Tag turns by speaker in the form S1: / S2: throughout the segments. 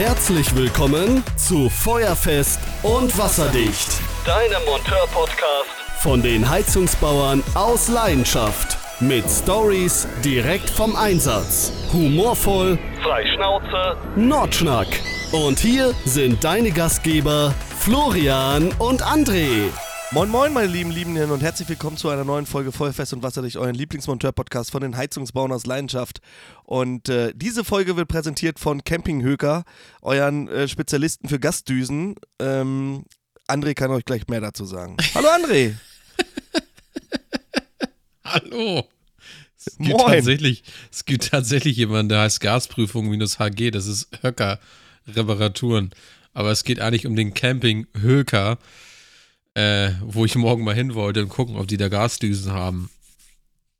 S1: Herzlich willkommen zu Feuerfest und Wasserdicht. Deinem Monteur-Podcast von den Heizungsbauern aus Leidenschaft. Mit Stories direkt vom Einsatz. Humorvoll, frei Schnauze, Nordschnack. Und hier sind deine Gastgeber Florian und André.
S2: Moin Moin, meine lieben Liebenden und herzlich willkommen zu einer neuen Folge Feuerfest und Wasserdicht, euren Lieblingsmonteur-Podcast von den Heizungsbauern aus Leidenschaft. Und äh, diese Folge wird präsentiert von Camping Höker, euren äh, Spezialisten für Gastdüsen. Ähm, André kann euch gleich mehr dazu sagen. Hallo André!
S3: Hallo! Es gibt,
S2: Moin.
S3: tatsächlich, es gibt tatsächlich jemanden, der heißt Gasprüfung minus HG, das ist Höcker Reparaturen. Aber es geht eigentlich um den Camping Höker, äh, wo ich morgen mal hin wollte und gucken, ob die da Gasdüsen haben.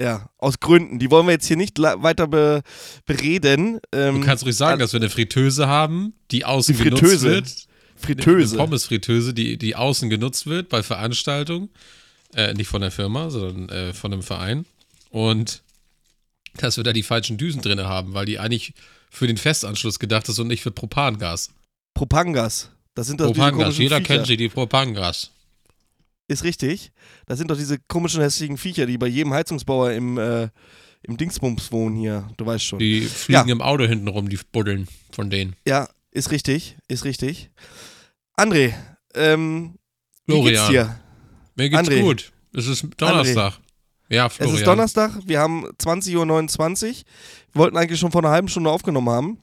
S2: Ja, aus Gründen. Die wollen wir jetzt hier nicht weiter be bereden. Ähm,
S3: Du kannst ruhig sagen, dass wir eine Fritteuse haben, die außen
S2: Die
S3: genutzt
S2: Fritteuse.
S3: wird.
S2: Fritteuse.
S3: Eine Pommesfritteuse, die, die außen genutzt wird bei Veranstaltungen. Äh, nicht von der Firma, sondern äh, von einem Verein. Und dass wir da die falschen Düsen drin haben, weil die eigentlich für den Festanschluss gedacht ist und nicht für Propangas.
S2: Propangas. Das sind diese
S3: Propangas, jeder
S2: Viecher.
S3: kennt sie, die Propangas.
S2: Ist richtig. Das sind doch diese komischen hässlichen Viecher, die bei jedem Heizungsbauer im, äh, im Dingsbums wohnen hier. Du weißt schon.
S3: Die fliegen
S2: Ja.
S3: im Auto hinten rum, die Buddeln von denen.
S2: Ja, ist richtig, ist richtig. André, ähm, wie
S3: Florian.
S2: geht's dir?
S3: Mir geht's
S2: André.
S3: gut. Es ist Donnerstag. Ja,
S2: Es
S3: Florian.
S2: ist Donnerstag, wir haben 20.29 Uhr. Wir wollten eigentlich schon vor einer halben Stunde aufgenommen haben.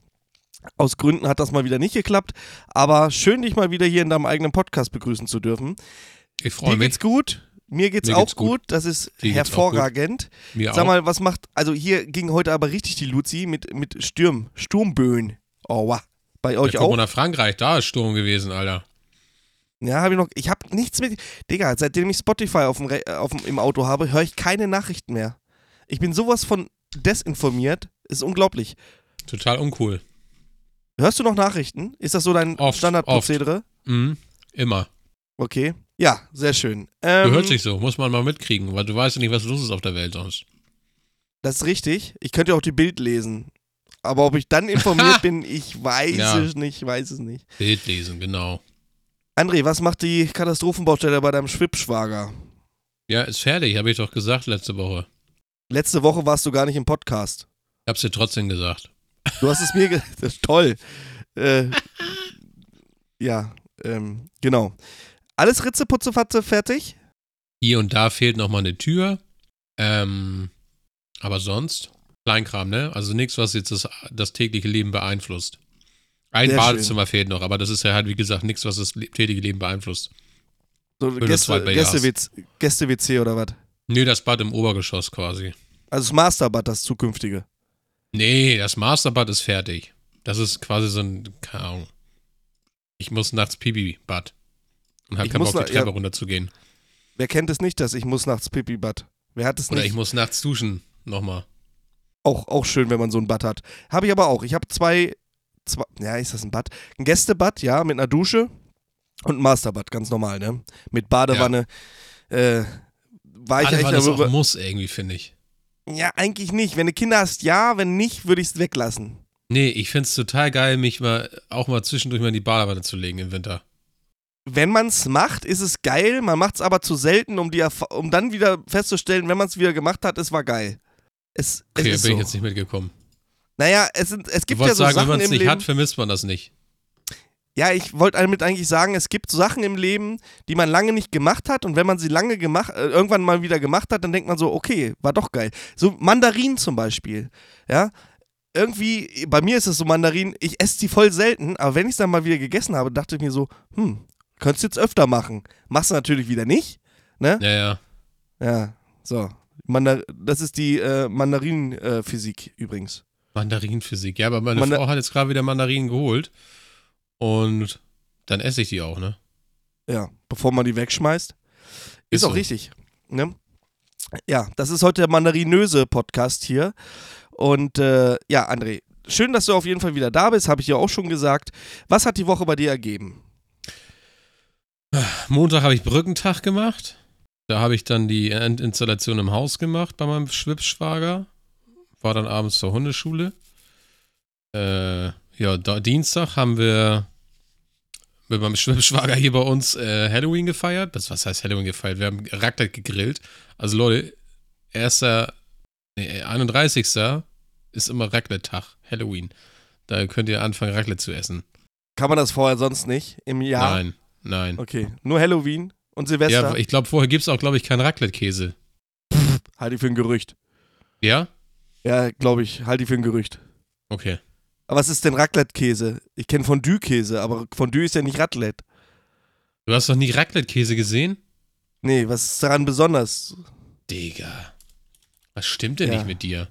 S2: Aus Gründen hat das mal wieder nicht geklappt. Aber schön, dich mal wieder hier in deinem eigenen Podcast begrüßen zu dürfen.
S3: Ich freue mich.
S2: geht's gut. Mir geht's
S3: Mir
S2: auch
S3: geht's gut.
S2: gut. Das ist
S3: Dir
S2: hervorragend.
S3: Mir
S2: Sag mal, was macht. Also hier ging heute aber richtig die Luzi mit, mit Stürm, Sturmböen. Oh, wow. Bei euch
S3: ja,
S2: auch?
S3: nach Frankreich, da ist Sturm gewesen, Alter.
S2: Ja, habe ich noch. Ich habe nichts mit. Digga, seitdem ich Spotify auf dem, äh, auf dem, im Auto habe, höre ich keine Nachrichten mehr. Ich bin sowas von desinformiert. Ist unglaublich.
S3: Total uncool.
S2: Hörst du noch Nachrichten? Ist das so dein
S3: Oft,
S2: Standardprozedere?
S3: Mhm. Immer.
S2: Okay. Ja, sehr schön.
S3: Du
S2: Ähm,
S3: hörst dich so, muss man mal mitkriegen, weil du weißt ja nicht, was los ist auf der Welt sonst.
S2: Das ist richtig. Ich könnte auch die Bild lesen. Aber ob ich dann informiert bin, ich weiß
S3: Ja.
S2: es nicht, weiß es nicht.
S3: Bild lesen, genau.
S2: André, was macht die Katastrophenbaustelle bei deinem Schwibschwager?
S3: Ja, ist fertig, habe ich doch gesagt letzte Woche.
S2: Letzte Woche warst du gar nicht im Podcast.
S3: Ich hab's dir trotzdem gesagt.
S2: Du hast es mir ge das ist toll. Äh, ja, ähm, genau. Alles Ritze, Putze, Fatze, fertig?
S3: Hier und da fehlt noch mal eine Tür. Ähm, aber sonst Kleinkram, ne? Also nichts, was jetzt das, das tägliche Leben beeinflusst. Ein
S2: Sehr
S3: Badezimmer fehlt noch, aber das ist ja halt, wie gesagt, nichts, was das tägliche Leben beeinflusst.
S2: So Gäste. Gäste-WC Gäste oder was?
S3: Nö, das Bad im Obergeschoss quasi.
S2: Also das Masterbad, das zukünftige.
S3: Nee, das Masterbad ist fertig. Das ist quasi so ein, keine Ahnung. Ich muss nachts Pipi-Bad. Und hab
S2: Ich
S3: keinen
S2: muss
S3: Bock, die
S2: na- ja.
S3: Treppe runterzugehen.
S2: Wer kennt es nicht, dass ich muss nachts Pipi-Bad? Wer hat es
S3: Oder
S2: nicht?
S3: ich muss nachts duschen. Nochmal.
S2: Auch, auch schön, wenn man so ein Bad hat. Habe ich aber auch. Ich habe zwei, zwei, ja, ist das ein Bad? Ein Gästebad, ja, mit einer Dusche und ein Masterbad, ganz normal, ne? Mit Badewanne. Äh, war ich echt
S3: weil das
S2: darüber.
S3: auch muss irgendwie, finde ich.
S2: Ja, eigentlich nicht. Wenn du Kinder hast, ja. Wenn nicht, würde ich es weglassen.
S3: Nee, ich find's total geil, mich mal auch mal zwischendurch mal in die Badewanne zu legen im Winter.
S2: Wenn man es macht, ist es geil. Man macht es aber zu selten, um, die um dann wieder festzustellen, wenn man es wieder gemacht hat, es war geil. Es,
S3: Okay,
S2: es ist
S3: bin
S2: so.
S3: ich jetzt nicht mitgekommen.
S2: Naja, es, sind, es gibt ja so
S3: sagen, wenn
S2: Sachen
S3: man es nicht
S2: Leben.
S3: hat, vermisst man das nicht.
S2: Ja, ich wollte damit eigentlich sagen, es gibt Sachen im Leben, die man lange nicht gemacht hat und wenn man sie lange gemacht, äh, irgendwann mal wieder gemacht hat, dann denkt man so, okay, war doch geil. So Mandarinen zum Beispiel, ja. Irgendwie, bei mir ist es so Mandarinen, ich esse die voll selten, aber wenn ich es dann mal wieder gegessen habe, dachte ich mir so, hm, könntest du jetzt öfter machen. Machst du natürlich wieder nicht, ne?
S3: Ja, ja.
S2: Ja, so. Mandar das ist die äh, Mandarinenphysik übrigens.
S3: Mandarinenphysik. Ja, aber meine
S2: Manda-
S3: Frau hat jetzt gerade wieder Mandarinen geholt. Und dann esse ich die auch, ne?
S2: Ja, bevor man die wegschmeißt. Ist,
S3: Ist
S2: auch
S3: so.
S2: richtig. Ne? Ja, das ist heute der mandarinöse Podcast hier. Und äh, ja, André, schön, dass du auf jeden Fall wieder da bist, habe ich ja auch schon gesagt. Was hat die Woche bei dir ergeben?
S3: Montag habe ich Brückentag gemacht. Da habe ich dann die Endinstallation im Haus gemacht bei meinem Schwibschwager. War dann abends zur Hundeschule. Äh, ja, da, Dienstag haben wir mit meinem Schwager hier bei uns äh, Halloween gefeiert. Das, was heißt Halloween gefeiert? Wir haben Raclette gegrillt. Also Leute, 1. Nee, 31. ist immer Raclette-Tag, Halloween. Da könnt ihr anfangen, Raclette zu essen.
S2: Kann man das vorher sonst nicht im Jahr?
S3: Nein, nein.
S2: Okay, nur Halloween und Silvester?
S3: Ja, ich glaube, vorher gibt es auch, glaube ich, keinen Raclette-Käse.
S2: Halte ich für ein Gerücht.
S3: Ja?
S2: Ja, glaube ich, halte ich für ein Gerücht.
S3: Okay.
S2: Aber was ist denn Raclette-Käse? Ich kenne Fondue-Käse, aber Fondue ist ja nicht Raclette.
S3: Du hast doch nie Raclette-Käse gesehen?
S2: Nee, was ist daran besonders?
S3: Digga. Was stimmt denn
S2: Ja.
S3: nicht mit dir?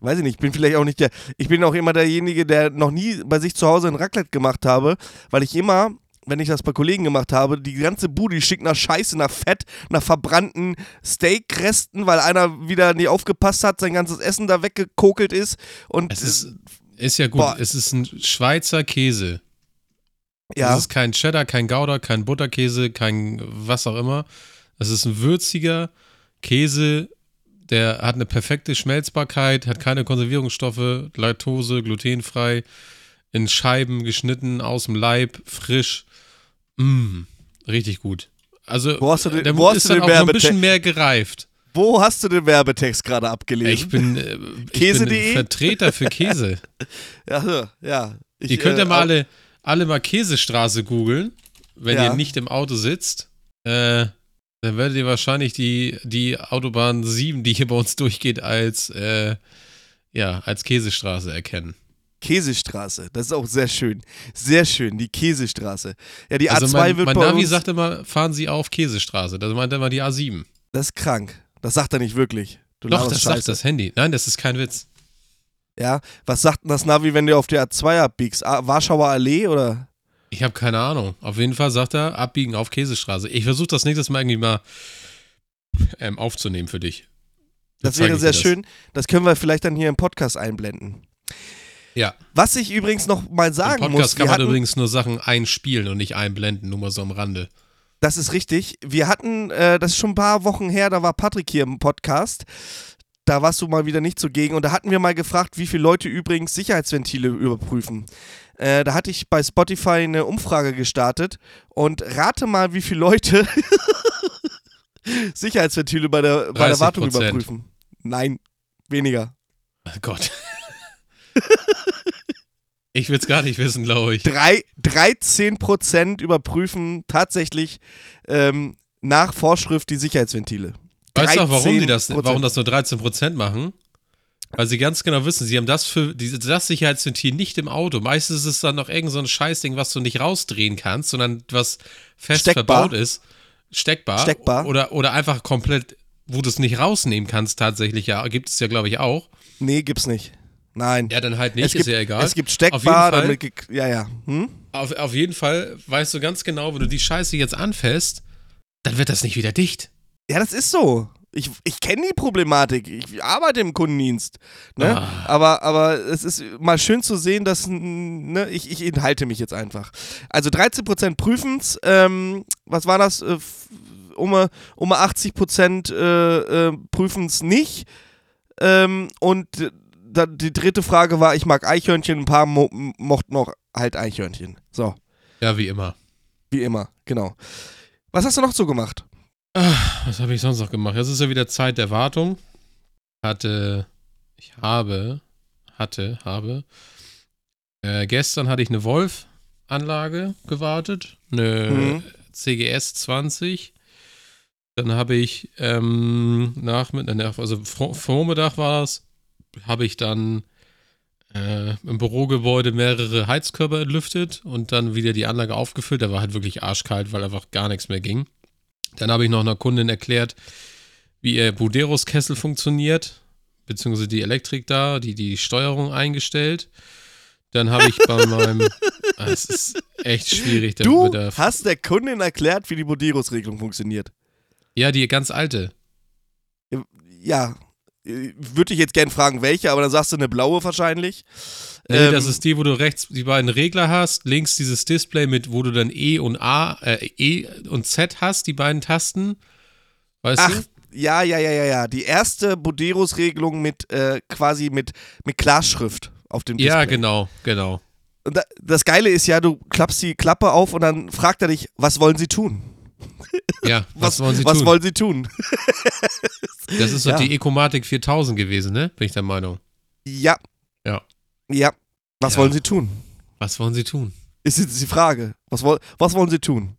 S2: Weiß ich nicht, ich bin vielleicht auch nicht der. Ich bin auch immer derjenige, der noch nie bei sich zu Hause ein Raclette gemacht habe, weil ich immer, wenn ich das bei Kollegen gemacht habe, die ganze Bude die stinkt nach Scheiße, nach Fett, nach verbrannten Steakresten, weil einer wieder nicht aufgepasst hat, sein ganzes Essen da weggekokelt ist. Und
S3: Es ist, ist ja gut.
S2: Boah.
S3: Es ist ein Schweizer Käse.
S2: ja,
S3: Es ist kein Cheddar, kein Gouda, kein Butterkäse, kein was auch immer. Es ist ein würziger Käse, der hat eine perfekte Schmelzbarkeit, hat keine Konservierungsstoffe, Laktose, glutenfrei, in Scheiben geschnitten, aus dem Leib, frisch. Mm, richtig gut. Also,
S2: Wo hast du den-
S3: der
S2: hast
S3: ist dann auch so ein bisschen mehr gereift.
S2: wo hast du den Werbetext gerade abgelesen?
S3: Ich bin, äh, ich bin Vertreter für Käse.
S2: ja, ja. Ich,
S3: Ihr könnt ja
S2: äh,
S3: mal alle, alle mal Käsestraße googeln, wenn
S2: Ja.
S3: ihr nicht im Auto sitzt. Äh, dann werdet ihr wahrscheinlich die, die Autobahn 7, die hier bei uns durchgeht, als, äh, ja, als Käsestraße erkennen.
S2: Käsestraße, das ist auch sehr schön. Sehr schön, die Käsestraße. Ja, die
S3: Also
S2: A2
S3: mein,
S2: wird
S3: mein
S2: bei
S3: Navi
S2: uns,
S3: sagt immer, fahren Sie auf Käsestraße. Das meint immer die A7.
S2: Das ist krank. Das sagt er nicht wirklich. Du
S3: Doch, das
S2: Scheiße.
S3: sagt das Handy. Nein, das ist kein Witz.
S2: Ja, was sagt denn das Navi, wenn du auf der A2 abbiegst? A Warschauer Allee oder?
S3: Ich habe keine Ahnung. Auf jeden Fall sagt er, abbiegen auf Käsestraße. Ich versuche das nächstes Mal irgendwie mal ähm, aufzunehmen für dich. Dann
S2: Das wäre sehr
S3: das.
S2: schön. Das können wir vielleicht dann hier im Podcast einblenden.
S3: Ja.
S2: Was ich übrigens noch mal
S3: Im
S2: sagen
S3: Podcast
S2: muss,
S3: kann
S2: wir
S3: man
S2: hatten,
S3: übrigens nur Sachen einspielen und nicht einblenden, nur mal so am Rande.
S2: das ist richtig, wir hatten, äh, das ist schon ein paar Wochen her, da war Patrick hier im Podcast. Da warst du mal wieder nicht zugegen und da hatten wir mal gefragt, wie viele Leute übrigens Sicherheitsventile überprüfen. Äh, da hatte ich bei Spotify eine Umfrage gestartet und rate mal, wie viele Leute Sicherheitsventile bei der, bei der
S3: 30%.
S2: Wartung überprüfen. Nein, weniger.
S3: Oh Gott. ich will es gar nicht wissen, glaube ich.
S2: Drei, 13% überprüfen tatsächlich ähm, nach Vorschrift die Sicherheitsventile.
S3: Weißt du auch, warum die das,
S2: 13%.
S3: warum das nur 13% machen? Weil sie ganz genau wissen, sie haben das für diese, das Sicherheitsventil nicht im Auto. Meistens ist es dann noch irgend so ein Scheißding, was du nicht rausdrehen kannst, sondern was fest
S2: Steckbar.
S3: verbaut ist. Steckbar.
S2: Steckbar.
S3: Oder, oder einfach komplett, wo du es nicht rausnehmen kannst, tatsächlich. Ja, gibt es ja, glaube ich, auch.
S2: Nee, gibt's nicht. Nein.
S3: Ja, dann halt nicht,
S2: es gibt,
S3: ist ja egal.
S2: Es gibt
S3: Auf jeden
S2: Steckbar,
S3: Fall-
S2: damit. Ja, ja. Hm?
S3: Auf, auf jeden Fall weißt du ganz genau, wenn du die Scheiße jetzt anfäst, dann wird das nicht wieder dicht.
S2: Ja, das ist so. Ich, ich kenne die Problematik. Ich arbeite im Kundendienst. Ne?
S3: Ah.
S2: Aber, aber es ist mal schön zu sehen, dass. Ne, ich, ich enthalte mich jetzt einfach. Also 13% prüfen's. Ähm, was war das? Äh, um, um 80% äh, äh, prüfen's nicht. Ähm, und äh, da, die dritte Frage war: Ich mag Eichhörnchen. Ein paar mo mochten noch halt Eichhörnchen. So,
S3: Ja, wie immer.
S2: wie immer. Genau. Was hast du noch so gemacht?
S3: Was habe ich sonst noch gemacht? Jetzt ist ja wieder Zeit der Wartung. Hatte, ich habe, hatte, habe. Äh, gestern hatte ich eine Wolf-Anlage gewartet, eine
S2: Mhm.
S3: CGS 20. Dann habe ich ähm, nach, also vor, Vormittag war es, habe ich dann äh, im Bürogebäude mehrere Heizkörper entlüftet und dann wieder die Anlage aufgefüllt. Da war halt wirklich arschkalt, weil einfach gar nichts mehr ging. Dann habe ich noch einer Kundin erklärt, wie ihr Buderus-Kessel funktioniert, beziehungsweise die Elektrik da, die die Steuerung eingestellt. Dann habe ich bei meinem. Ah, es ist echt schwierig. da
S2: Du
S3: der,
S2: hast der Kundin erklärt, wie die Boderos-Regelung funktioniert.
S3: ja, die ganz alte.
S2: Ja, würde ich jetzt gern fragen, welche, aber dann sagst du eine blaue wahrscheinlich.
S3: Nee,
S2: Ähm,
S3: das ist die, wo du rechts die beiden Regler hast, links dieses Display mit, wo du dann E und A, äh, E und Z hast, die beiden Tasten. Weißt
S2: Ach,
S3: du?
S2: ja, ja, ja, ja, ja. Die erste Boderos-Regelung mit äh, quasi mit, mit Klarschrift auf dem Display.
S3: Ja, genau, genau.
S2: Und da, das Geile ist ja, du klappst die Klappe auf und dann fragt er dich, was wollen sie tun?
S3: Ja, was, wollen sie
S2: was
S3: tun?
S2: wollen sie tun?
S3: das ist doch
S2: Ja.
S3: die Ecomatic 4000 gewesen, ne? Bin ich der Meinung.
S2: Ja.
S3: Ja.
S2: Ja. Was
S3: Ja.
S2: wollen sie tun?
S3: Was wollen sie tun?
S2: Ist jetzt die Frage. Was, was wollen sie tun?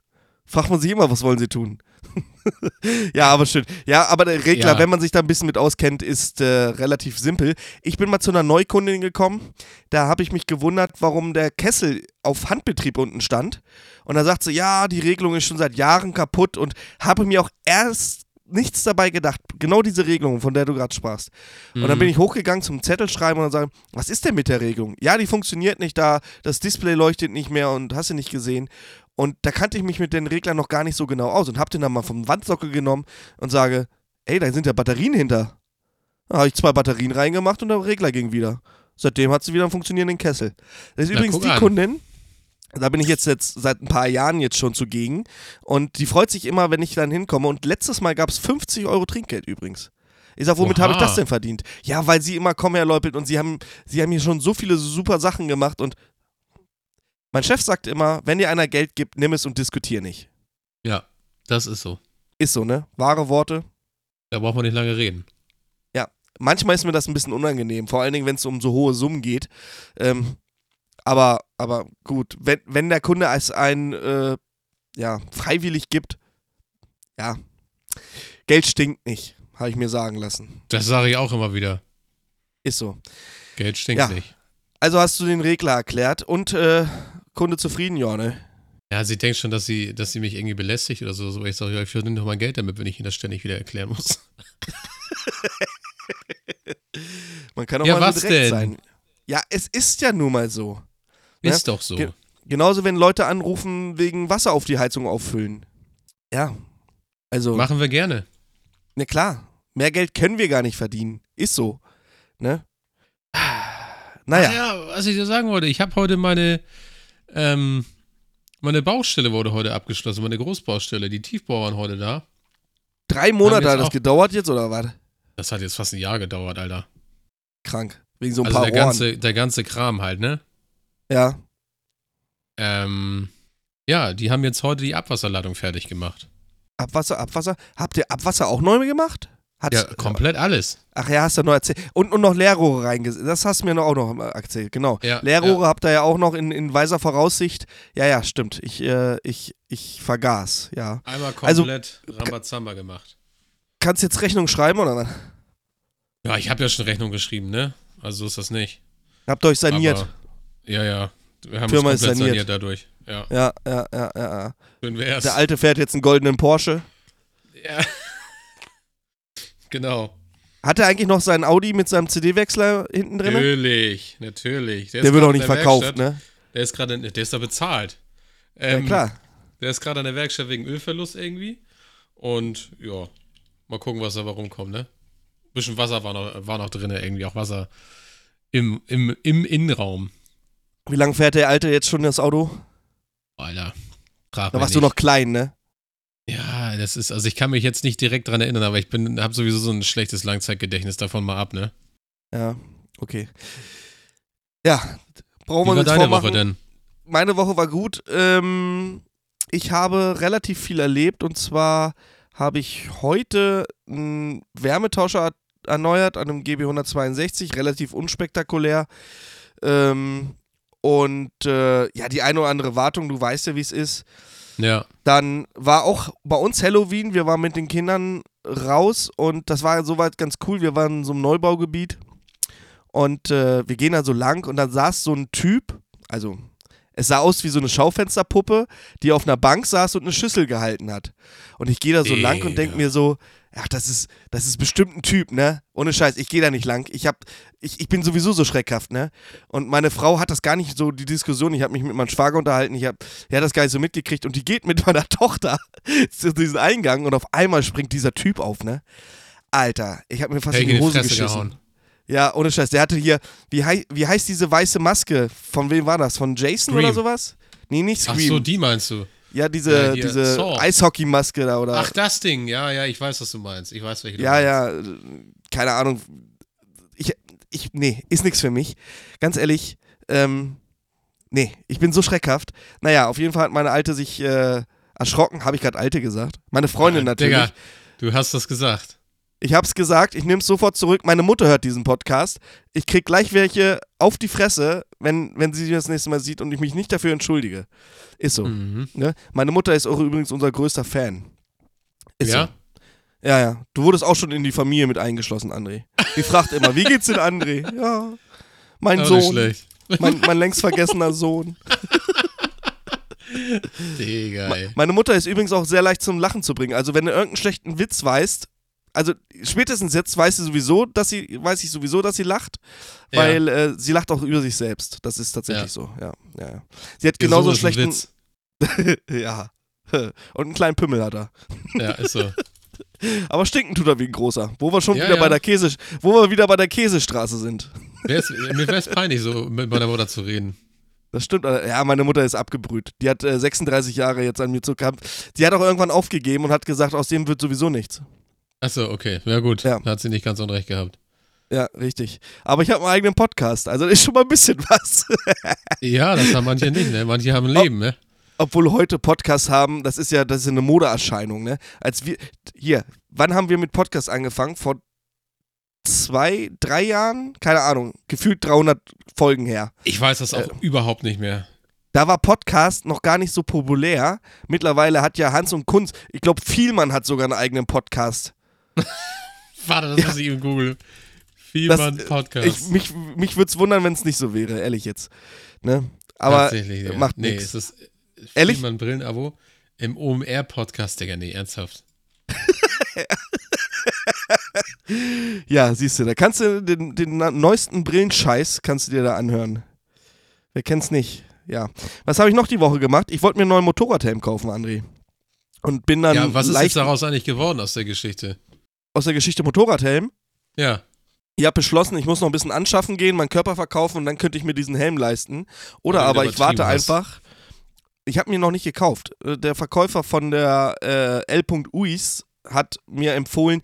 S2: Fragt man sich immer, was wollen sie tun? ja, aber schön. Ja, aber der Regler,
S3: Ja.
S2: wenn man sich da ein bisschen mit auskennt, ist äh, relativ simpel. Ich bin mal zu einer Neukundin gekommen. Da habe ich mich gewundert, warum der Kessel auf Handbetrieb unten stand. Und da sagt sie, ja, die Regelung ist schon seit Jahren kaputt und habe mir auch erst nichts dabei gedacht. Genau diese Regelung, von der du gerade sprachst. Und dann bin ich hochgegangen zum Zettelschreiben und sagen, was ist denn mit der Regelung? Ja, die funktioniert nicht da, das Display leuchtet nicht mehr und hast du nicht gesehen. Und da kannte ich mich mit den Reglern noch gar nicht so genau aus und hab den dann mal vom Wandsockel genommen und sage, ey, da sind ja Batterien hinter. Da habe ich zwei Batterien reingemacht und der Regler ging wieder. Seitdem hat sie wieder einen funktionierenden Kessel. Das ist
S3: Na,
S2: übrigens die
S3: an.
S2: Kundin, da bin ich jetzt, jetzt seit ein paar Jahren jetzt schon zugegen. Und die freut sich immer, wenn ich dann hinkomme. Und letztes Mal gab es 50 Euro Trinkgeld übrigens. Ich sag, womit habe ich das denn verdient? Ja, weil sie immer kommen herläupelt und sie haben, sie haben hier schon so viele super Sachen gemacht und mein Chef sagt immer, wenn dir einer Geld gibt, nimm es und diskutier nicht.
S3: Ja, das ist so.
S2: Ist so, ne? Wahre Worte.
S3: Da braucht man nicht lange reden.
S2: Manchmal ist mir das ein bisschen unangenehm, vor allen Dingen, wenn es um so hohe Summen geht. Ähm, aber, aber gut, wenn, wenn der Kunde es ein äh, ja, freiwillig gibt, ja, Geld stinkt nicht, habe ich mir sagen lassen.
S3: Das sage ich auch immer wieder.
S2: Ist so.
S3: Geld stinkt
S2: Ja.
S3: nicht.
S2: Also hast du den Regler erklärt und äh, Kunde zufrieden, ja, ne?
S3: Ja, sie denkt schon, dass sie, dass sie mich irgendwie belästigt oder so. so. Ich sage, ja, ich verdiene doch mein Geld damit, wenn ich ihnen das ständig wieder erklären muss.
S2: Man kann auch
S3: Ja,
S2: mal
S3: was
S2: so direkt
S3: denn?
S2: sein. Ja, es ist ja nun mal so. Ja,
S3: Ist doch so.
S2: ge- Genauso, wenn Leute anrufen wegen Wasser auf die Heizung auffüllen. Ja. Also,
S3: Machen wir gerne.
S2: na klar, mehr Geld können wir gar nicht verdienen. Ist so. Ne? Naja,
S3: Ach ja, was ich dir sagen wollte, ich habe heute meine, ähm, meine Baustelle wurde heute abgeschlossen, meine Großbaustelle. Die Tiefbauer waren heute da.
S2: drei Monate hat das gedauert jetzt oder was?
S3: Das hat jetzt fast ein Jahr gedauert, Alter.
S2: Krank. Wegen so ein
S3: Also
S2: paar
S3: der
S2: Rohren.
S3: ganze, der ganze Kram halt, ne?
S2: ja.
S3: Ähm, ja, die haben jetzt heute die Abwasserladung fertig gemacht.
S2: Abwasser, Abwasser. Habt ihr Abwasser auch neu gemacht? Hat's,
S3: Ja, komplett alles.
S2: Ach ja, hast du noch erzählt. Und, und noch Leerrohre reingesetzt. Das hast du mir auch noch erzählt, genau.
S3: Ja,
S2: Leerrohre habt ihr ja auch noch in, in weiser Voraussicht. Ja, ja, stimmt. Ich, äh, ich, ich vergaß, ja.
S3: Einmal
S2: Also-
S3: komplett Rambazamba gemacht.
S2: Kannst jetzt Rechnung schreiben oder was?
S3: Ja, ich habe ja schon Rechnung geschrieben, ne? Also so ist das nicht.
S2: Habt ihr euch saniert?
S3: Aber, ja, ja. Wir haben
S2: Firma
S3: uns komplett
S2: saniert.
S3: saniert. dadurch. Ja,
S2: Ja, ja, ja, ja, ja. Der Alte fährt jetzt einen goldenen Porsche.
S3: ja. Genau.
S2: Hat er eigentlich noch seinen Audi mit seinem CD-Wechsler hinten drin?
S3: Natürlich, natürlich.
S2: Der
S3: ist
S2: wird auch nicht
S3: der
S2: verkauft,
S3: Werkstatt.
S2: ne?
S3: Der ist gerade, der ist da bezahlt.
S2: Ja,
S3: Ähm,
S2: klar.
S3: Der ist gerade an der Werkstatt wegen Ölverlust irgendwie. Und ja, mal gucken, was da warum kommt, ne? bisschen Wasser war noch, war noch drin, irgendwie auch Wasser im, im, im Innenraum.
S2: Wie lange fährt der Alte jetzt schon das Auto?
S3: Alter. Frag
S2: Da warst du
S3: nicht.
S2: noch klein, ne?
S3: Ja, das ist, also ich kann mich jetzt nicht direkt dran erinnern, aber ich bin, habe sowieso so ein schlechtes Langzeitgedächtnis davon mal ab, ne?
S2: Ja, okay. Ja, brauchen
S3: Wie
S2: wir
S3: war
S2: uns
S3: deine
S2: vormachen.
S3: Woche denn?
S2: Meine Woche war gut. Ähm, ich habe relativ viel erlebt und zwar habe ich heute einen Wärmetauscher erneuert an einem GB 162, relativ unspektakulär. Ähm, und äh, ja, die eine oder andere Wartung, du weißt ja, wie es ist.
S3: Ja.
S2: Dann war auch bei uns Halloween, wir waren mit den Kindern raus und das war soweit ganz cool. Wir waren in so einem Neubaugebiet und äh, wir gehen da so lang und dann saß so ein Typ, also es sah aus wie so eine Schaufensterpuppe, die auf einer Bank saß und eine Schüssel gehalten hat. Und ich gehe da so lang und denke
S3: Digga.
S2: mir so, ach, das ist, das ist bestimmt ein Typ, ne? Ohne Scheiß, ich gehe da nicht lang. Ich, hab, ich, ich bin sowieso so schreckhaft, ne? Und meine Frau hat das gar nicht so, die Diskussion, ich habe mich mit meinem Schwager unterhalten, ich habe er hat das gar nicht so mitgekriegt und die geht mit meiner Tochter zu diesem Eingang und auf einmal springt dieser Typ auf, ne? Alter, ich habe mir fast
S3: Hätte
S2: in die
S3: in die
S2: Hose geschissen.
S3: gehauen.
S2: Ja, ohne Scheiß. Der hatte hier, wie, hei wie heißt diese weiße Maske? Von wem war das? Von Jason
S3: Scream.
S2: oder sowas? Nee, nicht
S3: Ach
S2: Scream.
S3: so, die meinst du?
S2: Ja, diese,
S3: Ja,
S2: diese. Eishockey-Maske da oder.
S3: Ach, das Ding. Ja, ja, ich weiß, was du meinst. Ich weiß, welche du
S2: ja,
S3: meinst.
S2: ja, keine Ahnung. Ich, ich, nee, ist nichts für mich. Ganz ehrlich, ähm, Nee, ich bin so schreckhaft. Naja, auf jeden Fall hat meine Alte sich äh, erschrocken. Habe ich gerade Alte gesagt? Meine Freundin
S3: Ah,
S2: natürlich.
S3: Digga, du hast das gesagt.
S2: Ich hab's gesagt, ich nehm's sofort zurück. Meine Mutter hört diesen Podcast. Ich krieg gleich welche auf die Fresse, wenn, wenn sie das nächste Mal sieht und ich mich nicht dafür entschuldige. Ist so.
S3: Mhm.
S2: Ne? Meine Mutter ist auch übrigens unser größter Fan. Ist
S3: Ja?
S2: so. Ja, ja. Du wurdest auch schon in die Familie mit eingeschlossen, André. Die fragt immer, wie geht's denn André? Ja. Mein
S3: Auch
S2: Sohn.
S3: schlecht.
S2: Mein, mein längst vergessener Sohn.
S3: Digga.
S2: Meine Mutter ist übrigens auch sehr leicht zum Lachen zu bringen. Also wenn du irgendeinen schlechten Witz weißt, also spätestens jetzt weiß sie sowieso, dass sie, weiß ich sowieso, dass sie lacht,
S3: Ja.
S2: weil äh, sie lacht auch über sich selbst. Das ist tatsächlich
S3: Ja.
S2: so. Ja, ja, ja. Sie hat genauso schlechten. Ja. Und einen kleinen Pimmel hat er.
S3: Ja, ist so.
S2: Aber stinken tut er wie ein großer. Wo wir schon
S3: Ja,
S2: wieder
S3: ja.
S2: bei der Käse, wo wir wieder bei der Käsestraße sind.
S3: Wer ist, mir wäre es peinlich, so mit meiner Mutter zu reden.
S2: Das stimmt. Ja, meine Mutter ist abgebrüht. Die hat äh, 36 Jahre jetzt an mir zu gehabt. Die hat auch irgendwann aufgegeben und hat gesagt, aus dem wird sowieso nichts.
S3: Achso, okay. Ja, gut.
S2: Ja.
S3: Da hat sie nicht ganz unrecht gehabt.
S2: Ja, richtig. Aber ich habe meinen eigenen Podcast, also das ist schon mal ein bisschen was.
S3: Ja, das haben manche nicht, ne? Manche haben ein. Leben, ne?
S2: Obwohl heute Podcasts haben, das ist ja, das ist eine Modeerscheinung, ne? Als wir, hier, wann haben wir mit Podcast angefangen? Vor zwei, drei Jahren? Keine Ahnung, gefühlt 300 Folgen her.
S3: Ich weiß das auch
S2: Äh.
S3: überhaupt nicht mehr.
S2: Da war Podcast noch gar nicht so populär. Mittlerweile hat ja Hans und Kunz, ich glaube, Vielmann hat sogar einen eigenen Podcast.
S3: Warte, das
S2: Ja.
S3: muss ich eben googeln.
S2: Das,
S3: Vielmann
S2: äh,
S3: Podcast.
S2: Ich, mich mich würde es wundern, wenn es nicht so wäre, ehrlich jetzt. Ne? Aber
S3: Tatsächlich, ja.
S2: macht
S3: nee,
S2: nix.
S3: es ist
S2: Ehrlich?
S3: Vielmann Brillenabo im OMR-Podcast, Digga. Nee, ernsthaft.
S2: Ja, siehst du, da kannst du den, den neuesten Brillenscheiß kannst du dir da anhören. Wer kennt's nicht? Ja. Was habe ich noch die Woche gemacht? Ich wollte mir einen neuen Motorradhelm kaufen, André. Und bin dann
S3: ja, was ist
S2: leicht
S3: jetzt daraus eigentlich geworden aus der Geschichte?
S2: Aus der Geschichte Motorradhelm.
S3: Ja.
S2: Ich habe beschlossen, ich muss noch ein bisschen anschaffen gehen, meinen Körper verkaufen und dann könnte ich mir diesen Helm leisten. Oder aber ich warte
S3: hast.
S2: einfach. Ich habe mir noch nicht gekauft. Äh, Der Verkäufer von der äh, L.Uis hat mir empfohlen,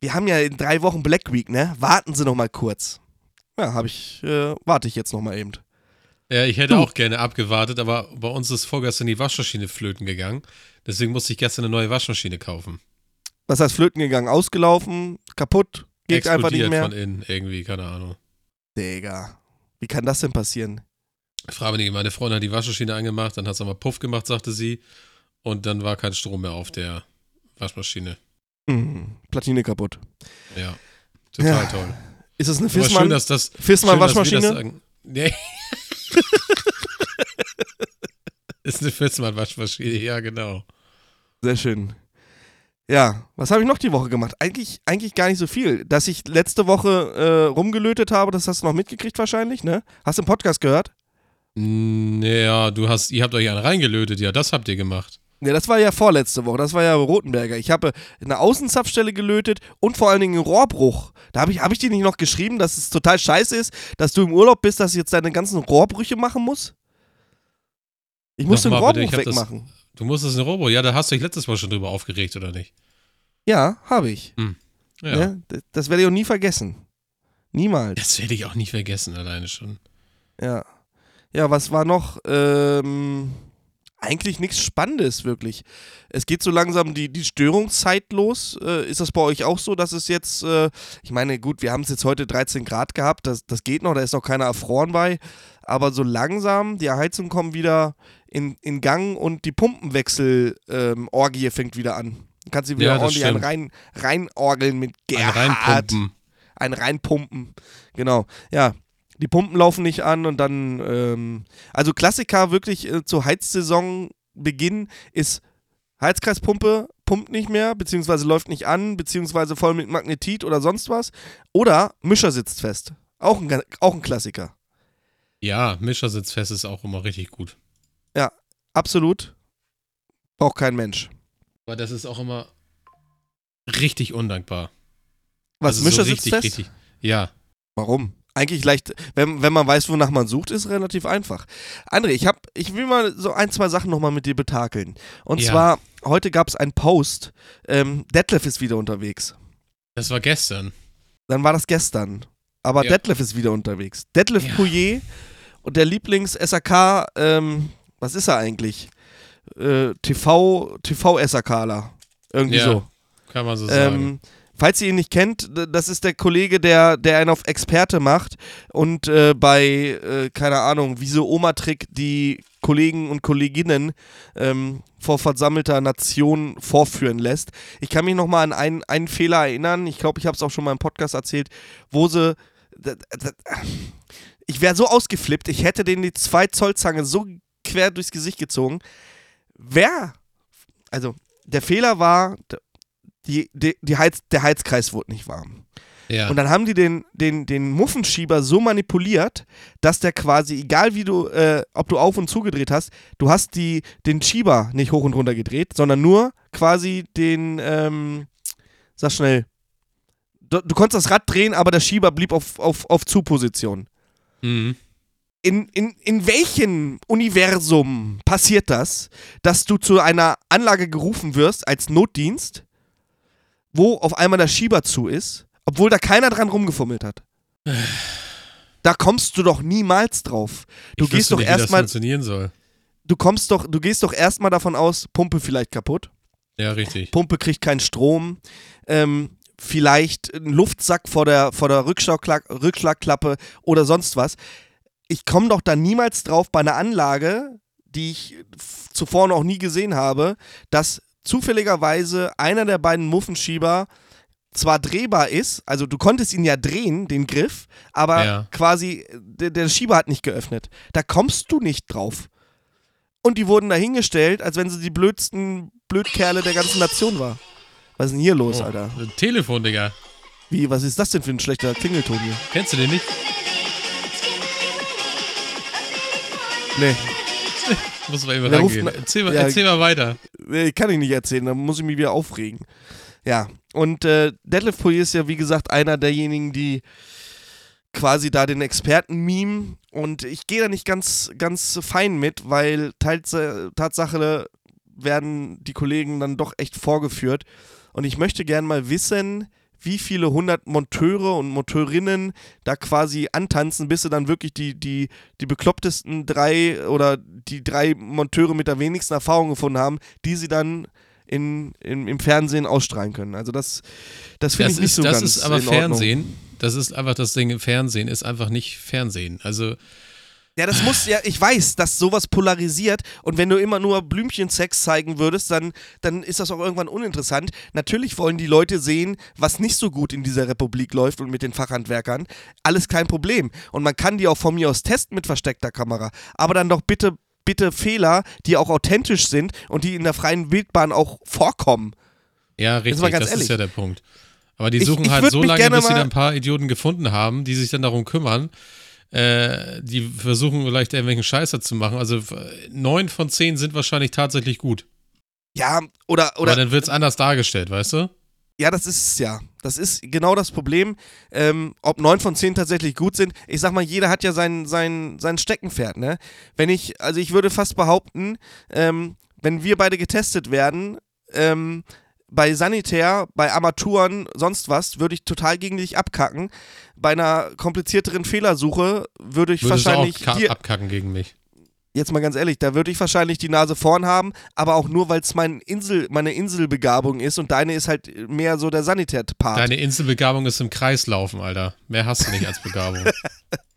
S2: wir haben ja in drei Wochen Black Week, ne? Warten Sie noch mal kurz. Ja, habe ich, äh, warte ich jetzt noch mal eben.
S3: Ja, ich hätte
S2: Du.
S3: auch gerne abgewartet, aber bei uns ist vorgestern die Waschmaschine flöten gegangen. Deswegen musste ich gestern eine neue Waschmaschine kaufen.
S2: Was heißt flöten gegangen? Ausgelaufen? Kaputt? Geht einfach nicht
S3: Explodiert
S2: mehr?
S3: von innen irgendwie, keine Ahnung.
S2: Digga. Wie kann das denn passieren?
S3: Frage mich, meine Freundin hat die Waschmaschine angemacht, dann hat sie mal Puff gemacht, sagte sie. Und dann war kein Strom mehr auf der Waschmaschine.
S2: Mhm. Platine kaputt.
S3: Ja, total
S2: Ja.
S3: toll.
S2: Ist das eine
S3: Aber schön,
S2: Fissmann,
S3: dass das.
S2: Fissmann
S3: schön, dass
S2: Waschmaschine?
S3: das sagen. Nee. ist eine Fissmann-Waschmaschine, ja, genau.
S2: Sehr schön. Ja, was habe ich noch die Woche gemacht? Eigentlich, eigentlich gar nicht so viel. Dass ich letzte Woche äh, rumgelötet habe, das hast du noch mitgekriegt wahrscheinlich, ne? Hast du im Podcast gehört?
S3: Naja, du hast, ihr habt euch einen reingelötet, ja, das habt ihr gemacht.
S2: Ja, das war ja vorletzte Woche, das war ja Rotenberger. Ich habe eine Außenzapfstelle gelötet und vor allen Dingen einen Rohrbruch. Da habe ich, hab ich dir nicht noch geschrieben, dass es total scheiße ist, dass du im Urlaub bist, dass ich jetzt deine ganzen Rohrbrüche machen muss? Ich muss den
S3: bitte,
S2: Rohrbruch
S3: ich hab das-
S2: wegmachen.
S3: Du musstest einen Robo, ja, da hast du dich letztes Mal schon drüber aufgeregt, oder nicht?
S2: Ja, habe ich.
S3: Ja.
S2: Ne? Das- Das werde ich auch nie vergessen. Niemals.
S3: Das werde ich auch nicht vergessen, alleine schon.
S2: Ja. Ja, was war noch? Ähm, eigentlich nichts Spannendes, wirklich. Es geht so langsam die, die Störungszeit los. Äh, ist das bei euch auch so, dass es jetzt, äh, ich meine, gut, wir haben es jetzt heute 13 Grad gehabt, das, das geht noch, da ist noch keiner erfroren bei. Aber so langsam, die Heizung kommt wieder in, in Gang und die Pumpenwechsel-Orgie fängt wieder an. Du kannst sie wieder
S3: Ja,
S2: ordentlich
S3: stimmt.
S2: rein, reinorgeln mit
S3: Ein
S2: Gerhard
S3: reinpumpen.
S2: ein reinpumpen. Genau. Ja, die Pumpen laufen nicht an und dann, ähm, also Klassiker wirklich äh, zur Heizsaisonbeginn ist Heizkreispumpe pumpt nicht mehr, beziehungsweise läuft nicht an, beziehungsweise voll mit Magnetit oder sonst was. Oder Mischer sitzt fest. Auch ein, auch ein Klassiker.
S3: Ja, Mischersitzfest ist auch immer richtig gut.
S2: Absolut. Braucht kein Mensch.
S3: Aber das ist auch immer richtig undankbar.
S2: Was,
S3: Also
S2: Mischer
S3: so
S2: sitzt
S3: richtig,
S2: fest?
S3: richtig. Ja.
S2: Warum? Eigentlich leicht, wenn, wenn man weiß, wonach man sucht, ist relativ einfach. André, ich, hab, ich will mal so ein, zwei Sachen nochmal mit dir betakeln. Und
S3: Ja.
S2: zwar, heute gab es einen Post, ähm, Detlef ist wieder unterwegs.
S3: Das war gestern.
S2: Dann war das gestern. Aber
S3: Ja.
S2: Detlef ist wieder unterwegs. Detlef
S3: Ja.
S2: Pouillet und der Lieblings-SAK, ähm, was ist er eigentlich? Äh, TV, TV-SAKler. Irgendwie
S3: Ja,
S2: so.
S3: Kann man so sagen.
S2: Falls ihr ihn nicht kennt, das ist der Kollege, der, der einen auf Experte macht und äh, bei, äh, keine Ahnung, wie so Oma-Trick die Kollegen und Kolleginnen ähm, vor versammelter Nation vorführen lässt. Ich kann mich nochmal an einen, einen Fehler erinnern, ich glaube, ich habe es auch schon mal im Podcast erzählt, wo sie. Ich wäre so ausgeflippt, ich hätte denen die 2 Zoll Zange so quer durchs Gesicht gezogen. Wer, also der Fehler war, die, die, die Heiz, der Heizkreis wurde nicht warm.
S3: ja.
S2: Und dann haben die den, den, den Muffenschieber so manipuliert, dass der quasi, egal wie du, äh, ob du auf und zugedreht hast, du hast die, den Schieber nicht hoch und runter gedreht, sondern nur quasi den, ähm, sag schnell, du, du konntest das Rad drehen, aber der Schieber blieb auf, auf, auf Zu-Position.
S3: mhm.
S2: In, in, in welchem Universum passiert das, dass du zu einer Anlage gerufen wirst als Notdienst, wo auf einmal der Schieber zu ist, obwohl da keiner dran rumgefummelt hat? Da kommst du doch niemals drauf. Du
S3: ich
S2: gehst doch erstmal,
S3: funktionieren soll.
S2: du kommst doch, du gehst doch erstmal davon aus, Pumpe vielleicht kaputt.
S3: Ja, richtig.
S2: Pumpe kriegt keinen Strom. Ähm, vielleicht ein Luftsack vor der, vor der Rückschlagkla- Rückschlagklappe oder sonst was. Ich komme doch da niemals drauf bei einer Anlage, die ich zuvor noch nie gesehen habe, dass zufälligerweise einer der beiden Muffenschieber zwar drehbar ist, also du konntest ihn ja drehen, den Griff, aber
S3: Ja.
S2: quasi der, der Schieber hat nicht geöffnet. Da kommst du nicht drauf. Und die wurden dahingestellt, als wenn sie die blödsten Blödkerle der ganzen Nation war. Was ist denn hier los,
S3: Oh,
S2: Alter?
S3: ein Telefon, Digga.
S2: Wie, was ist das denn für ein schlechter Klingelton hier?
S3: Kennst du den nicht?
S2: Nee,
S3: Muss man
S2: ruft
S3: rangehen. Erzähl mal,
S2: Ja.
S3: erzähl mal weiter.
S2: nee, kann ich nicht erzählen, da muss ich mich wieder aufregen. Ja, und äh, Detlef Poirier ist ja, wie gesagt, einer derjenigen, die quasi da den Experten meme und ich gehe da nicht ganz, ganz fein mit, weil äh, Tatsache werden die Kollegen dann doch echt vorgeführt und ich möchte gern mal wissen, wie viele hundert Monteure und Monteurinnen da quasi antanzen, bis sie dann wirklich die, die, die beklopptesten drei oder die drei Monteure mit der wenigsten Erfahrung gefunden haben, die sie dann in, in, im Fernsehen ausstrahlen können. Also das, das finde
S3: Das,
S2: ich nicht
S3: ist,
S2: so
S3: das
S2: ganz
S3: ist aber. Fernsehen. Das ist einfach das Ding im Fernsehen, ist einfach nicht Fernsehen. Also,
S2: Ja, das muss ja, ich weiß, dass sowas polarisiert und wenn du immer nur Blümchensex zeigen würdest, dann, dann ist das auch irgendwann uninteressant. Natürlich wollen die Leute sehen, was nicht so gut in dieser Republik läuft und mit den Fachhandwerkern. Alles kein Problem. Und man kann die auch von mir aus testen mit versteckter Kamera. Aber dann doch bitte, bitte Fehler, die auch authentisch sind und die in der freien Wildbahn auch vorkommen.
S3: ja, richtig,
S2: mal ganz
S3: das
S2: ehrlich.
S3: ist ja der Punkt. Aber die
S2: Ich-
S3: suchen
S2: ich
S3: halt
S2: würd
S3: so lange, bis sie dann ein paar Idioten gefunden haben, die sich dann darum kümmern. Äh, die versuchen vielleicht irgendwelchen Scheißer zu machen. Also äh, neun von zehn sind wahrscheinlich tatsächlich gut.
S2: Ja, oder, oder
S3: Aber dann wird es anders dargestellt, weißt du?
S2: Ja, das ist es ja. Das ist genau das Problem. Ähm, ob neun von zehn tatsächlich gut sind. Ich sag mal, jeder hat ja sein, sein, sein Steckenpferd, ne? Wenn ich, also ich würde fast behaupten, ähm, wenn wir beide getestet werden, ähm, bei Sanitär, bei Armaturen, sonst was, würde ich total gegen dich abkacken. Bei einer komplizierteren Fehlersuche würde ich
S3: Würdest du auch
S2: wahrscheinlich dir,
S3: abkacken gegen mich.
S2: jetzt mal ganz ehrlich, da würde ich wahrscheinlich die Nase vorn haben, aber auch nur, weil es mein Insel, meine Inselbegabung ist und deine ist halt mehr so der Sanitär-Part.
S3: Deine Inselbegabung ist im Kreis laufen, Alter. Mehr hast du nicht als Begabung.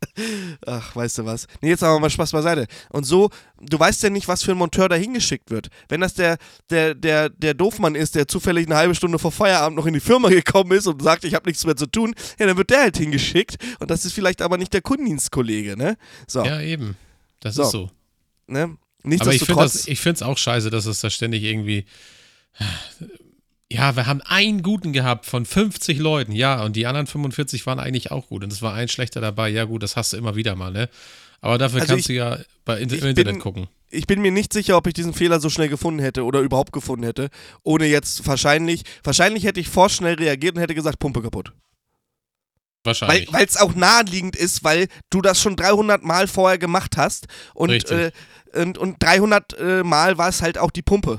S2: Ach, weißt du was? Nee, jetzt aber mal Spaß beiseite. Und so, du weißt ja nicht, was für ein Monteur da hingeschickt wird. Wenn das der, der, der, der Doofmann ist, der zufällig eine halbe Stunde vor Feierabend noch in die Firma gekommen ist und sagt, ich habe nichts mehr zu tun, ja, dann wird der halt hingeschickt. Und das ist vielleicht aber nicht der Kundendienstkollege, ne? So,
S3: ja, eben. Das
S2: So.
S3: ist so.
S2: ne?
S3: Aber ich finde es auch scheiße, dass es da ständig irgendwie. Ja, wir haben einen guten gehabt von 50 Leuten, ja, und die anderen 45 waren eigentlich auch gut. Und es war ein schlechter dabei. Ja, gut, das hast du immer wieder mal, ne? Aber dafür
S2: Also
S3: kannst
S2: ich-
S3: du ja bei Inter Internet
S2: bin-
S3: gucken.
S2: ich bin mir nicht sicher, ob ich diesen Fehler so schnell gefunden hätte oder überhaupt gefunden hätte, ohne jetzt wahrscheinlich, wahrscheinlich hätte ich vorschnell reagiert und hätte gesagt, Pumpe kaputt. Weil
S3: Wahrscheinlich.
S2: es auch naheliegend ist, weil du das schon 300 Mal vorher gemacht hast und, äh, und, und 300 äh, Mal war es halt auch die Pumpe.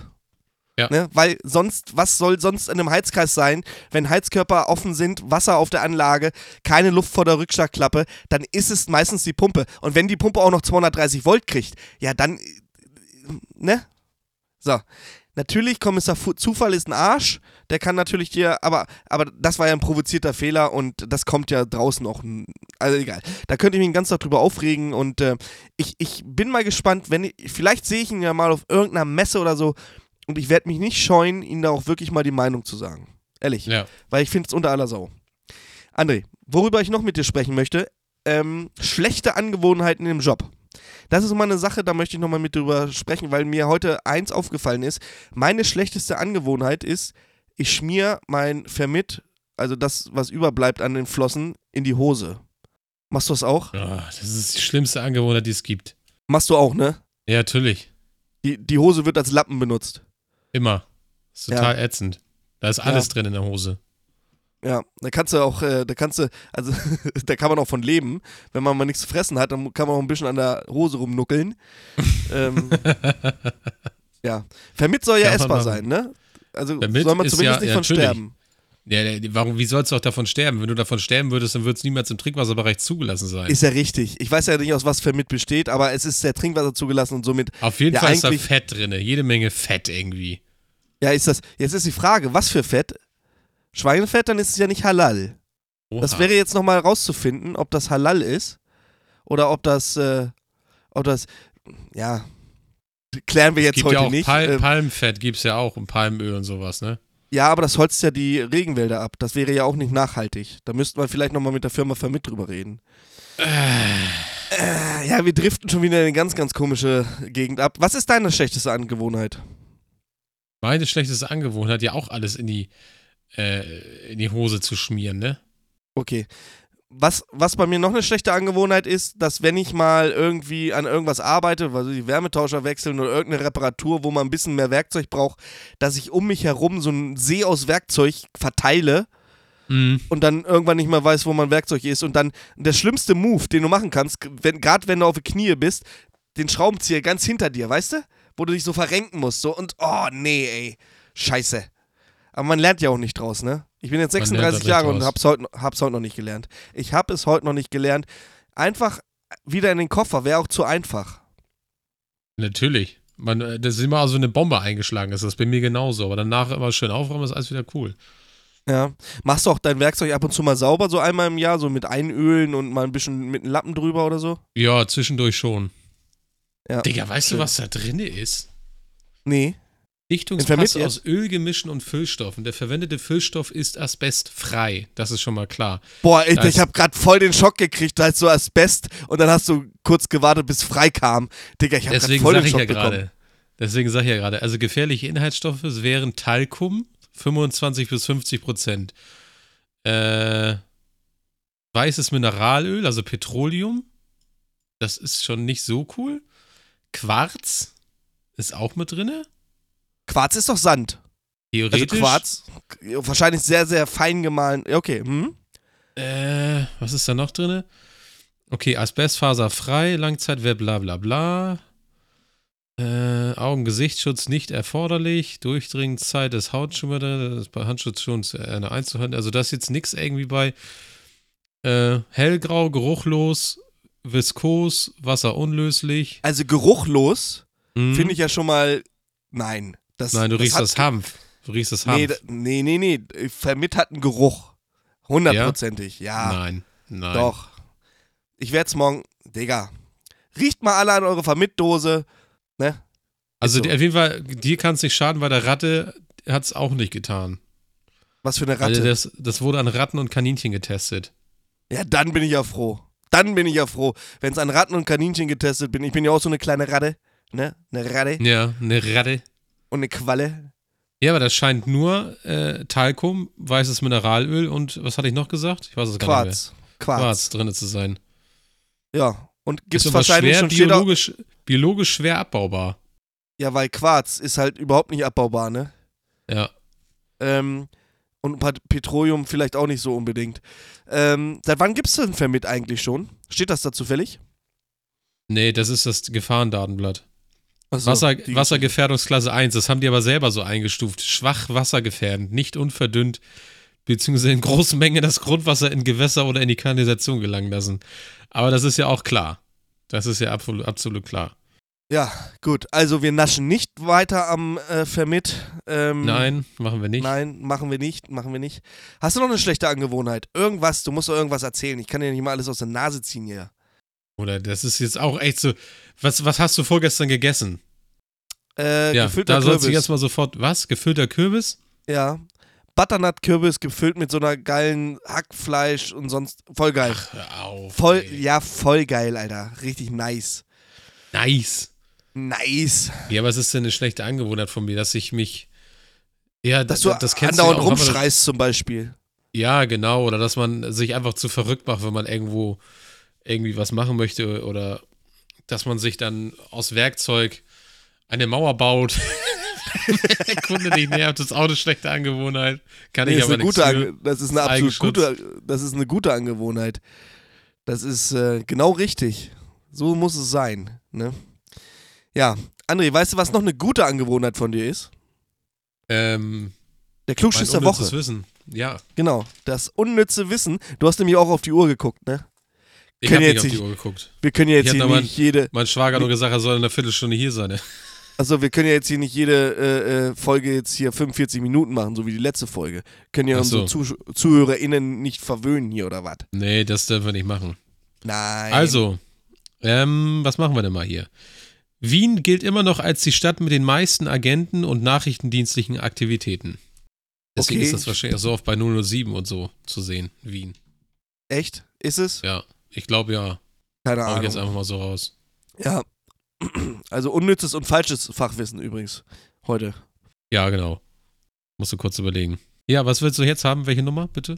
S2: Ja. Ne? Weil sonst, was soll sonst in einem Heizkreis sein, wenn Heizkörper offen sind, Wasser auf der Anlage, keine Luft vor der Rückschlagklappe, dann ist es meistens die Pumpe. Und wenn die Pumpe auch noch 230 Volt kriegt, ja dann, ne? So. Natürlich, Kommissar Zufall ist ein Arsch, der kann natürlich hier, aber, aber das war ja ein provozierter Fehler und das kommt ja draußen auch, also egal. Da könnte ich mich den ganzen Tag drüber aufregen und äh, ich, ich bin mal gespannt, wenn ich, vielleicht sehe ich ihn ja mal auf irgendeiner Messe oder so und ich werde mich nicht scheuen, ihnen da auch wirklich mal die Meinung zu sagen. Ehrlich. Ja. Weil ich finde es unter aller Sau. André, worüber ich noch mit dir sprechen möchte, ähm, schlechte Angewohnheiten im Job. Das ist mal eine Sache, da möchte ich nochmal mit drüber sprechen, weil mir heute eins aufgefallen ist. Meine schlechteste Angewohnheit ist, ich schmier mein Vermit, also das, was überbleibt an den Flossen, in die Hose. Machst du das auch?
S3: Ja, das ist die schlimmste Angewohnheit, die es gibt.
S2: Machst du auch, ne?
S3: Ja, natürlich.
S2: Die, die Hose wird als Lappen benutzt.
S3: Immer. Das ist total ja. ätzend. Da ist alles ja. drin in der Hose.
S2: Ja, da kannst du auch, äh, da kannst du, also da kann man auch von leben. Wenn man mal nichts zu fressen hat, dann kann man auch ein bisschen an der Hose rumnuckeln. ähm, ja. Vermit soll ja essbar sein, ne? Also Vermit soll man zumindest ja, nicht von natürlich. sterben.
S3: Ja, warum, wie sollst du auch davon sterben? Wenn du davon sterben würdest, dann würde es niemals im Trinkwasserbereich zugelassen sein.
S2: Ist ja richtig. Ich weiß ja nicht, aus was Vermit besteht, aber es ist der Trinkwasser zugelassen und somit.
S3: Auf jeden ja Fall ist da Fett drin, jede Menge Fett irgendwie.
S2: Ja, ist das. Jetzt ist die Frage, was für Fett? Schweinefett, dann ist es ja nicht halal. Oha. Das wäre jetzt nochmal rauszufinden, ob das halal ist oder ob das, äh, ob das, ja, klären wir jetzt
S3: gibt
S2: heute
S3: ja auch
S2: nicht.
S3: Pal ähm, Palmfett gibt es ja auch und Palmöl und sowas, ne?
S2: Ja, aber das holzt ja die Regenwälder ab. Das wäre ja auch nicht nachhaltig. Da müssten wir vielleicht nochmal mit der Firma Vermit drüber reden. Äh. Äh, ja, wir driften schon wieder in eine ganz, ganz komische Gegend ab. Was ist deine schlechteste Angewohnheit?
S3: Meine schlechteste Angewohnheit, ja auch alles in die äh, in die Hose zu schmieren, ne?
S2: Okay. Was, was bei mir noch eine schlechte Angewohnheit ist, dass wenn ich mal irgendwie an irgendwas arbeite, also die Wärmetauscher wechseln oder irgendeine Reparatur, wo man ein bisschen mehr Werkzeug braucht, dass ich um mich herum so einen See aus Werkzeug verteile mhm. und dann irgendwann nicht mehr weiß, wo mein Werkzeug ist. Und dann der schlimmste Move, den du machen kannst, wenn, gerade wenn du auf die Knie bist, den Schraubenzieher ganz hinter dir, weißt du? Wo du dich so verrenken musst. So und oh nee, ey. Scheiße. Aber man lernt ja auch nicht draus, ne? Ich bin jetzt 36 Jahre und hab's heute, hab's heute noch nicht gelernt. Ich hab es heute noch nicht gelernt. Einfach wieder in den Koffer wäre auch zu einfach.
S3: Natürlich. Man, äh, das ist immer so eine Bombe eingeschlagen ist. Das ist bei mir genauso. Aber danach immer schön aufräumen, ist alles wieder cool.
S2: Ja. Machst du auch dein Werkzeug ab und zu mal sauber, so einmal im Jahr, so mit Einölen und mal ein bisschen mit einem Lappen drüber oder so?
S3: Ja, zwischendurch schon. Ja. Digga, weißt schön. du, was da drin ist?
S2: Nee.
S3: Dichtungspass aus Ölgemischen und Füllstoffen. Der verwendete Füllstoff ist asbestfrei. Das ist schon mal klar.
S2: Boah, ich, ich habe gerade voll den Schock gekriegt, da ist so Asbest und dann hast du kurz gewartet, bis frei kam. Digga, ich habe gerade voll den Schock ja bekommen.
S3: Deswegen sage ich ja gerade, also gefährliche Inhaltsstoffe wären Talkum, 25 bis 50 Prozent. Äh, weißes Mineralöl, also Petroleum. Das ist schon nicht so cool. Quarz ist auch mit drinne.
S2: Quarz ist doch Sand.
S3: Theoretisch.
S2: Also Quarz, wahrscheinlich sehr, sehr fein gemahlen. Okay, hm?
S3: Äh, was ist da noch drin? Okay, Asbestfaser frei, Langzeitwert, bla bla bla. Äh, Augen-Gesichtsschutz nicht erforderlich. Durchdringungszeit des Hautschutzes, bei Handschutz schon eine einzuhalten. Also das ist jetzt nichts irgendwie bei äh, hellgrau, geruchlos, viskos, wasserunlöslich.
S2: Also geruchlos mhm. finde ich ja schon mal nein.
S3: Das, Nein, du das riechst das Hanf. Du riechst das Hanf.
S2: Nee, nee, nee, nee. Vermit hat einen Geruch. Hundertprozentig, ja?
S3: ja. Nein, nein.
S2: Doch. Ich werde es morgen, Digga. Riecht mal alle an eure Vermitdose, ne?
S3: Also so. auf jeden Fall, dir kann es nicht schaden, weil der Ratte hat es auch nicht getan.
S2: Was für eine Ratte?
S3: Also das, das wurde an Ratten und Kaninchen getestet.
S2: Ja, dann bin ich ja froh. Dann bin ich ja froh. Wenn es an Ratten und Kaninchen getestet bin, ich bin ja auch so eine kleine Ratte, ne? Eine Ratte.
S3: Ja, eine Ratte
S2: und eine Qualle.
S3: Ja, aber das scheint nur äh, Talkum, weißes Mineralöl und was hatte ich noch gesagt? Ich weiß es gar Quarz. nicht mehr. Quarz. Quarz drin zu sein.
S2: Ja, und gibt es wahrscheinlich
S3: schwer, schon biologisch, biologisch schwer abbaubar.
S2: Ja, weil Quarz ist halt überhaupt nicht abbaubar, ne?
S3: Ja.
S2: Ähm, und Petroleum vielleicht auch nicht so unbedingt. Ähm, seit wann gibt es denn Vermit eigentlich schon? Steht das da zufällig?
S3: Nee, das ist das Gefahrendatenblatt.
S2: So,
S3: Wasser, Wassergefährdungsklasse 1, das haben die aber selber so eingestuft. Schwach wassergefährdend, nicht unverdünnt, beziehungsweise in großen Mengen das Grundwasser in Gewässer oder in die Kanalisation gelangen lassen. Aber das ist ja auch klar. Das ist ja absolut, absolut klar.
S2: Ja, gut. Also wir naschen nicht weiter am äh, Vermit. Ähm,
S3: Nein, machen wir nicht.
S2: Nein, machen wir nicht, machen wir nicht. Hast du noch eine schlechte Angewohnheit? Irgendwas, du musst doch irgendwas erzählen. Ich kann dir nicht mal alles aus der Nase ziehen hier.
S3: Oder das ist jetzt auch echt so. Was, was hast du vorgestern gegessen?
S2: Äh,
S3: ja,
S2: gefüllter
S3: da sollst du
S2: Kürbis.
S3: jetzt mal sofort. Was? Gefüllter Kürbis?
S2: Ja. Butternut-Kürbis gefüllt mit so einer geilen Hackfleisch und sonst. Voll geil.
S3: Hör auf.
S2: voll,
S3: ey.
S2: ja, voll geil, Alter. Richtig nice.
S3: Nice.
S2: Nice.
S3: Ja, was ist denn eine schlechte Angewohnheit von mir, dass ich mich. Ja,
S2: Dass
S3: das,
S2: du
S3: das kennst du
S2: andauernd
S3: ja auch, aber das-
S2: rumschreist zum Beispiel.
S3: Ja, genau. Oder dass man sich einfach zu verrückt macht, wenn man irgendwo irgendwie was machen möchte. Oder dass man sich dann aus Werkzeug eine Mauer baut. Der Kunde nicht nervt, das ist auch eine schlechte Angewohnheit. Kann
S2: Nee,
S3: ich
S2: ist
S3: aber für.
S2: Ange das ist eine absolut gute, das ist eine gute Angewohnheit. Das ist äh, genau richtig. So muss es sein. Ne? Ja, André, weißt du, was noch eine gute Angewohnheit von dir ist?
S3: Ähm,
S2: Der Klugschiss der Woche.
S3: Wissen. Ja,
S2: Genau, das unnütze Wissen. Du hast nämlich auch auf die Uhr geguckt, ne?
S3: Ich
S2: Können
S3: habe
S2: jetzt
S3: nicht auf die Uhr geguckt.
S2: Wir können ja jetzt hier nicht jede,
S3: Mein Schwager hat nur gesagt, er soll in einer Viertelstunde hier sein.
S2: also wir können ja jetzt hier nicht jede äh, äh, Folge jetzt hier 45 Minuten machen, so wie die letzte Folge. Können ja
S3: Ach
S2: unsere
S3: so.
S2: Zuh ZuhörerInnen nicht verwöhnen hier oder was?
S3: Nee, das dürfen wir nicht machen.
S2: Nein.
S3: Also, ähm, was machen wir denn mal hier? Wien gilt immer noch als die Stadt mit den meisten Agenten und nachrichtendienstlichen Aktivitäten. Deswegen
S2: Okay.
S3: ist das wahrscheinlich so oft bei 007 und so zu sehen, Wien.
S2: Echt? Ist es?
S3: Ja, ich glaube ja.
S2: Keine
S3: Hau ich jetzt
S2: Ahnung.
S3: einfach mal so raus.
S2: Ja. Also unnützes und falsches Fachwissen übrigens heute.
S3: Ja, genau. Musst du kurz überlegen. Ja, was willst du jetzt haben? Welche Nummer, bitte?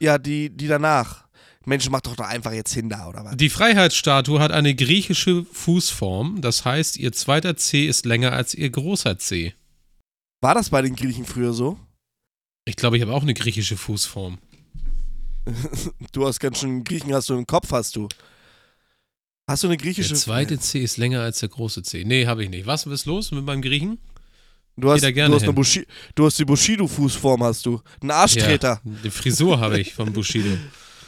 S2: Ja, die, die danach. Mensch, mach doch da einfach jetzt hin da, oder was?
S3: Die Freiheitsstatue hat eine griechische Fußform. Das heißt, ihr zweiter C ist länger als ihr großer C.
S2: War das bei den Griechen früher so?
S3: Ich glaube, ich habe auch eine griechische Fußform.
S2: Du hast ganz schön Griechen hast du im Kopf, hast du. Hast du eine griechische
S3: Der zweite C ist länger als der große C. Nee, habe ich nicht. Was ist los mit meinem Griechen?
S2: Du hast, du hast. Bushi, du hast die Bushido-Fußform, hast du. Einen Arschtreter.
S3: Ja, die Frisur habe ich von Bushido.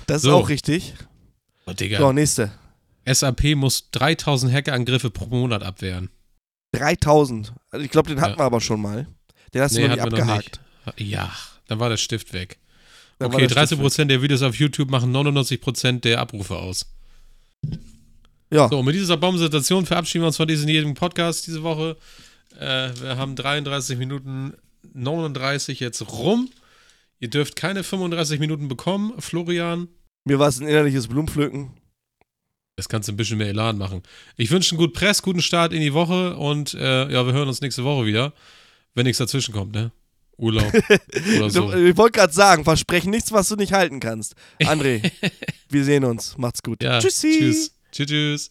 S2: Das ist
S3: So.
S2: auch richtig.
S3: Oh, Digga.
S2: So, nächste.
S3: SAP muss 3000 Hackerangriffe pro Monat abwehren.
S2: 3000. Also ich glaube, den hatten
S3: Ja.
S2: wir aber schon mal. Den hast du noch nicht abgehakt.
S3: noch nicht. Ja, dann war der Stift weg. Okay,
S2: der Stift
S3: 30% der Videos auf YouTube machen 99% der Abrufe aus.
S2: Ja.
S3: So, mit dieser Baumsituation verabschieden wir uns von diesem jedem Podcast diese Woche. Äh, wir haben 33 Minuten 39 jetzt rum. Ihr dürft keine 35 Minuten bekommen, Florian.
S2: Mir war es ein innerliches Blumenpflücken.
S3: Das kannst du ein bisschen mehr Elan machen. Ich wünsche einen guten Press, guten Start in die Woche und äh, ja, wir hören uns nächste Woche wieder, wenn nichts dazwischen kommt, ne? Urlaub oder so.
S2: Ich wollte gerade sagen, versprechen nichts, was du nicht halten kannst. André, wir sehen uns. Macht's gut.
S3: Ja,
S2: Tschüssi.
S3: Tschüss. Tschüss. tschüss.